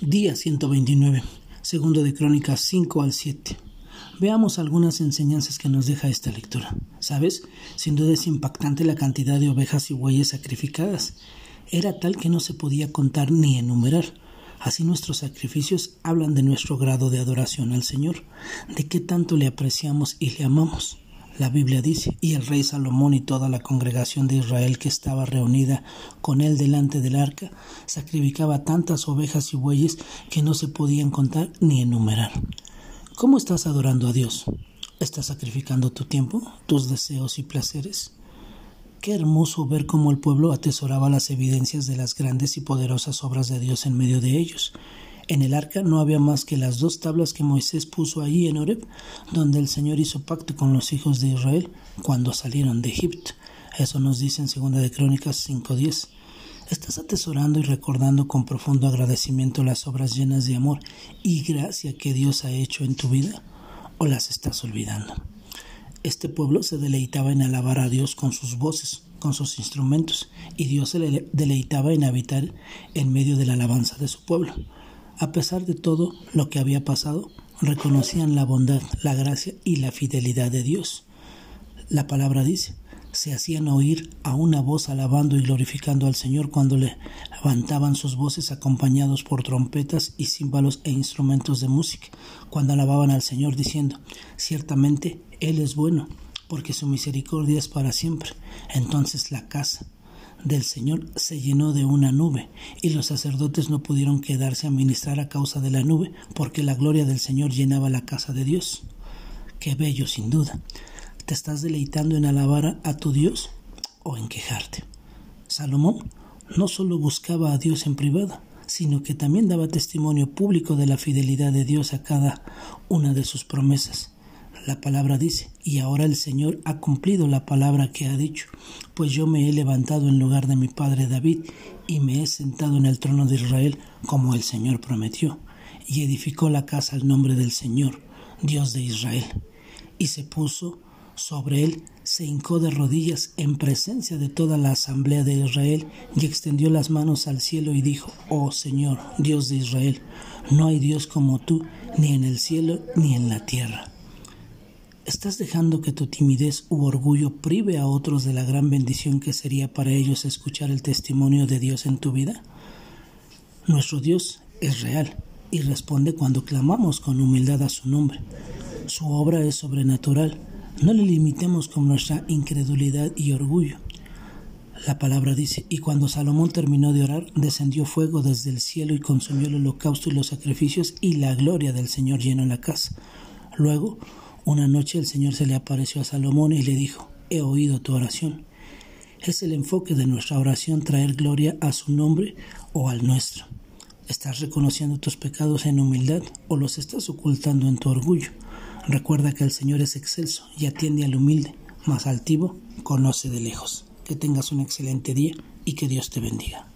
Día 129, segundo de Crónicas 5 al 7. Veamos algunas enseñanzas que nos deja esta lectura. ¿Sabes? Sin duda es impactante la cantidad de ovejas y bueyes sacrificadas. Era tal que no se podía contar ni enumerar. Así nuestros sacrificios hablan de nuestro grado de adoración al Señor, de qué tanto le apreciamos y le amamos. La Biblia dice, y el rey Salomón y toda la congregación de Israel que estaba reunida con él delante del arca, sacrificaba tantas ovejas y bueyes que no se podían contar ni enumerar. ¿Cómo estás adorando a Dios? ¿Estás sacrificando tu tiempo, tus deseos y placeres? Qué hermoso ver cómo el pueblo atesoraba las evidencias de las grandes y poderosas obras de Dios en medio de ellos, en el arca no había más que las dos tablas que Moisés puso ahí en Oreb, donde el Señor hizo pacto con los hijos de Israel cuando salieron de Egipto. Eso nos dice en Segunda de Crónicas 5.10. ¿Estás atesorando y recordando con profundo agradecimiento las obras llenas de amor y gracia que Dios ha hecho en tu vida? ¿O las estás olvidando? Este pueblo se deleitaba en alabar a Dios con sus voces, con sus instrumentos, y Dios se deleitaba en habitar en medio de la alabanza de su pueblo. A pesar de todo lo que había pasado, reconocían la bondad, la gracia y la fidelidad de Dios. La palabra dice, se hacían oír a una voz alabando y glorificando al Señor cuando le levantaban sus voces acompañados por trompetas y címbalos e instrumentos de música, cuando alababan al Señor diciendo, ciertamente Él es bueno, porque su misericordia es para siempre. Entonces la casa, del Señor se llenó de una nube, y los sacerdotes no pudieron quedarse a ministrar a causa de la nube, porque la gloria del Señor llenaba la casa de Dios. Qué bello, sin duda. ¿Te estás deleitando en alabar a tu Dios o en quejarte? Salomón no solo buscaba a Dios en privado, sino que también daba testimonio público de la fidelidad de Dios a cada una de sus promesas. La palabra dice, y ahora el Señor ha cumplido la palabra que ha dicho, pues yo me he levantado en lugar de mi padre David y me he sentado en el trono de Israel como el Señor prometió, y edificó la casa al nombre del Señor, Dios de Israel, y se puso sobre él, se hincó de rodillas en presencia de toda la asamblea de Israel y extendió las manos al cielo y dijo, Oh Señor, Dios de Israel, no hay Dios como tú, ni en el cielo ni en la tierra. ¿Estás dejando que tu timidez u orgullo prive a otros de la gran bendición que sería para ellos escuchar el testimonio de Dios en tu vida? Nuestro Dios es real y responde cuando clamamos con humildad a su nombre. Su obra es sobrenatural. No le limitemos con nuestra incredulidad y orgullo. La palabra dice, y cuando Salomón terminó de orar, descendió fuego desde el cielo y consumió el holocausto y los sacrificios, y la gloria del Señor llenó la casa. Luego, una noche el Señor se le apareció a Salomón y le dijo, he oído tu oración. Es el enfoque de nuestra oración traer gloria a su nombre o al nuestro. ¿Estás reconociendo tus pecados en humildad o los estás ocultando en tu orgullo? Recuerda que el Señor es excelso y atiende al humilde, más altivo conoce de lejos. Que tengas un excelente día y que Dios te bendiga.